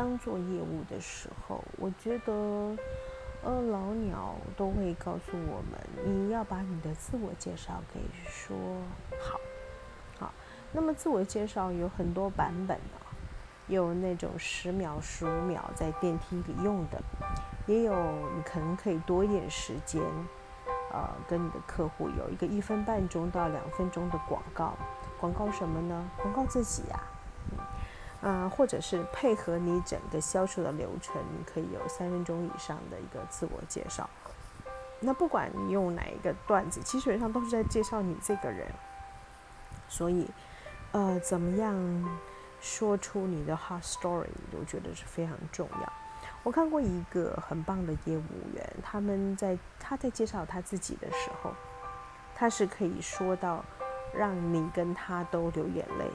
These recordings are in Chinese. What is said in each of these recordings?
刚做业务的时候，我觉得，呃，老鸟都会告诉我们，你要把你的自我介绍给说好，好。那么自我介绍有很多版本的，有那种十秒、十五秒在电梯里用的，也有你可能可以多一点时间，呃，跟你的客户有一个一分半钟到两分钟的广告，广告什么呢？广告自己呀。嗯，或者是配合你整个销售的流程，你可以有三分钟以上的一个自我介绍。那不管你用哪一个段子，基本上都是在介绍你这个人。所以，呃，怎么样说出你的 hot story，我觉得是非常重要。我看过一个很棒的业务员，他们在他在介绍他自己的时候，他是可以说到让你跟他都流眼泪。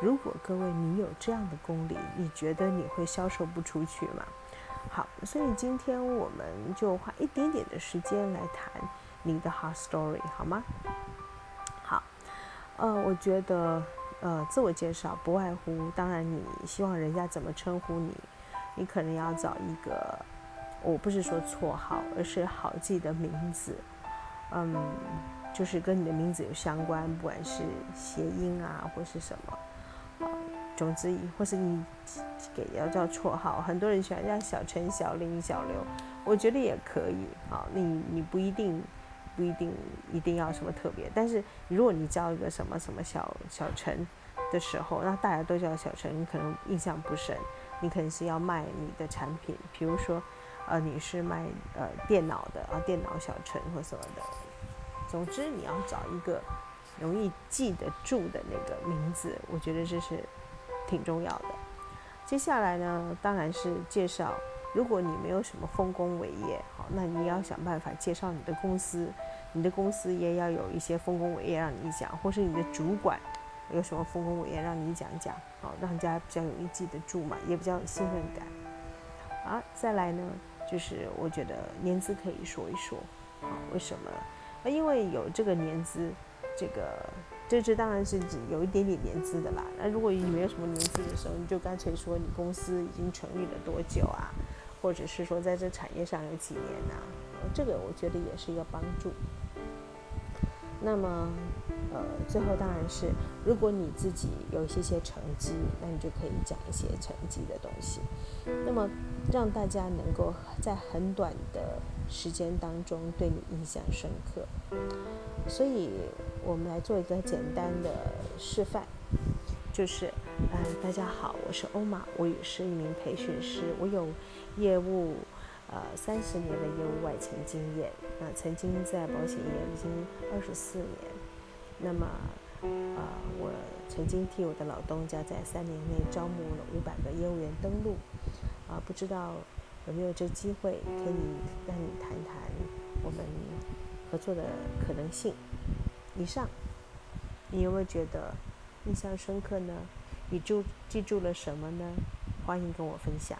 如果各位你有这样的功力，你觉得你会销售不出去吗？好，所以今天我们就花一点点的时间来谈你的 hot story，好吗？好，呃，我觉得，呃，自我介绍不外乎，当然你希望人家怎么称呼你，你可能要找一个，我不是说绰号，而是好记的名字，嗯，就是跟你的名字有相关，不管是谐音啊，或是什么。总之，或是你给要叫绰号，很多人喜欢叫小陈、小林、小刘，我觉得也可以。好，你你不一定不一定一定要什么特别，但是如果你叫一个什么什么小小陈的时候，那大家都叫小陈，你可能印象不深。你可能是要卖你的产品，比如说，呃，你是卖呃电脑的啊，电脑小陈或什么的。总之，你要找一个容易记得住的那个名字，我觉得这是。挺重要的。接下来呢，当然是介绍。如果你没有什么丰功伟业，好，那你要想办法介绍你的公司。你的公司也要有一些丰功伟业让你讲，或是你的主管有什么丰功伟业让你讲讲，好，让人家比较容易记得住嘛，也比较有信任感。好，再来呢，就是我觉得年资可以说一说，好，为什么？那因为有这个年资，这个。这这当然是指有一点点年资的啦。那如果你没有什么年资的时候，你就干脆说你公司已经成立了多久啊，或者是说在这产业上有几年呐？这个我觉得也是一个帮助。那么，呃，最后当然是如果你自己有一些些成绩，那你就可以讲一些成绩的东西。那么让大家能够在很短的时间当中对你印象深刻。所以。我们来做一个简单的示范，就是，嗯，大家好，我是欧玛，我也是一名培训师，我有业务，呃，三十年的业务外勤经验，那曾经在保险业已经二十四年，那么，呃，我曾经替我的老东家在三年内招募了五百个业务员登录，啊，不知道有没有这机会可以让你谈谈我们合作的可能性。以上，你有没有觉得印象深刻呢？你就记住了什么呢？欢迎跟我分享。